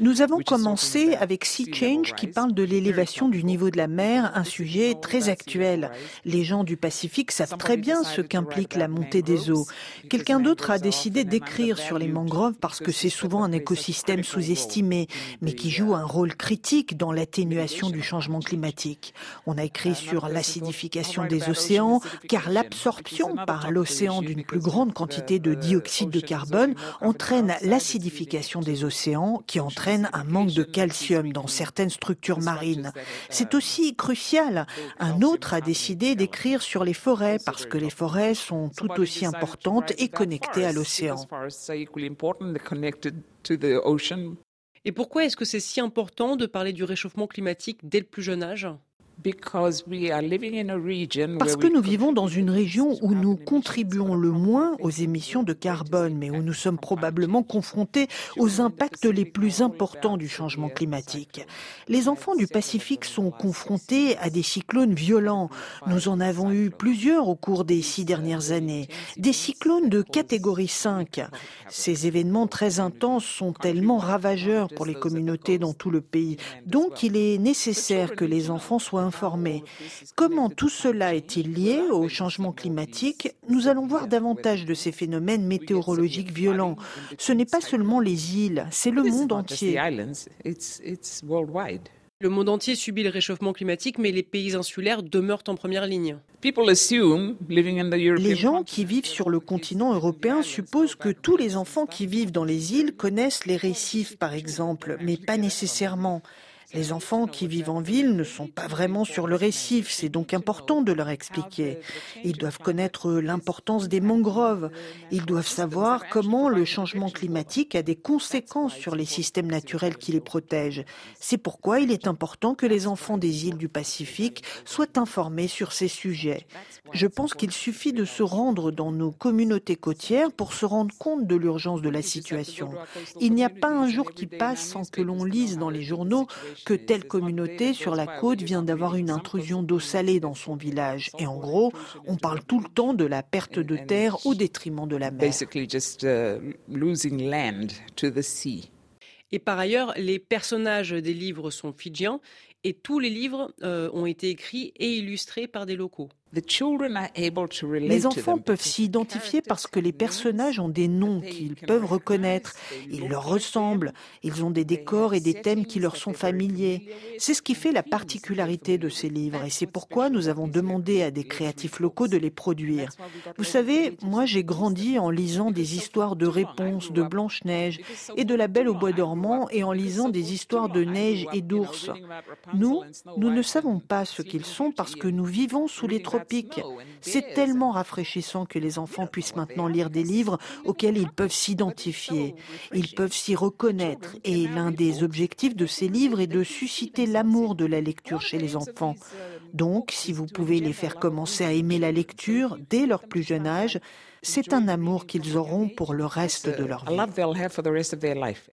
Nous avons commencé avec Sea Change qui parle de l'élévation du niveau de la mer, un sujet très actuel. Les gens du Pacifique savent très bien ce qu'implique la montée des eaux. Quelqu'un d'autre a décidé d'écrire sur les mangroves parce que c'est souvent un écosystème sous-estimé, mais qui joue un rôle critique dans l'atténuation du changement climatique. On a écrit sur l'acidification des océans, car l'absorption par l'océan d'une plus grande quantité de dioxyde de carbone entraîne l'acidification des océans qui entraîne un manque de calcium dans certaines structures marines. C'est aussi crucial. Un autre a décidé d'écrire sur les forêts parce que les forêts sont tout aussi importantes et connectées à l'océan. Et pourquoi est-ce que c'est si important de parler du réchauffement climatique dès le plus jeune âge? Parce que nous vivons dans une région où nous contribuons le moins aux émissions de carbone, mais où nous sommes probablement confrontés aux impacts les plus importants du changement climatique. Les enfants du Pacifique sont confrontés à des cyclones violents. Nous en avons eu plusieurs au cours des six dernières années. Des cyclones de catégorie 5. Ces événements très intenses sont tellement ravageurs pour les communautés dans tout le pays. Donc il est nécessaire que les enfants soient informés. Comment tout cela est-il lié au changement climatique? Nous allons voir davantage de ces phénomènes météorologiques violents. Ce n'est pas seulement les îles, c'est le monde entier. Le monde entier subit le réchauffement climatique, mais les pays insulaires demeurent en première ligne. Les gens qui vivent sur le continent européen supposent que tous les enfants qui vivent dans les îles connaissent les récifs, par exemple, mais pas nécessairement. Les enfants qui vivent en ville ne sont pas vraiment sur le récif, c'est donc important de leur expliquer. Ils doivent connaître l'importance des mangroves, ils doivent savoir comment le changement climatique a des conséquences sur les systèmes naturels qui les protègent. C'est pourquoi il est important que les enfants des îles du Pacifique soient informés sur ces sujets. Je pense qu'il suffit de se rendre dans nos communautés côtières pour se rendre compte de l'urgence de la situation. Il n'y a pas un jour qui passe sans que l'on lise dans les journaux que telle communauté sur la côte vient d'avoir une intrusion d'eau salée dans son village. Et en gros, on parle tout le temps de la perte de terre au détriment de la mer. Uh, et par ailleurs, les personnages des livres sont fidjiens et tous les livres euh, ont été écrits et illustrés par des locaux. Les enfants peuvent s'identifier parce que les personnages ont des noms qu'ils peuvent reconnaître. Ils leur ressemblent. Ils ont des décors et des thèmes qui leur sont familiers. C'est ce qui fait la particularité de ces livres et c'est pourquoi nous avons demandé à des créatifs locaux de les produire. Vous savez, moi j'ai grandi en lisant des histoires de réponses de Blanche-Neige et de la Belle au bois dormant et en lisant des histoires de neige et d'ours. Nous, nous ne savons pas ce qu'ils sont parce que nous vivons sous les tropiques. C'est tellement rafraîchissant que les enfants puissent maintenant lire des livres auxquels ils peuvent s'identifier, ils peuvent s'y reconnaître. Et l'un des objectifs de ces livres est de susciter l'amour de la lecture chez les enfants. Donc, si vous pouvez les faire commencer à aimer la lecture dès leur plus jeune âge, c'est un amour qu'ils auront pour le reste de leur vie.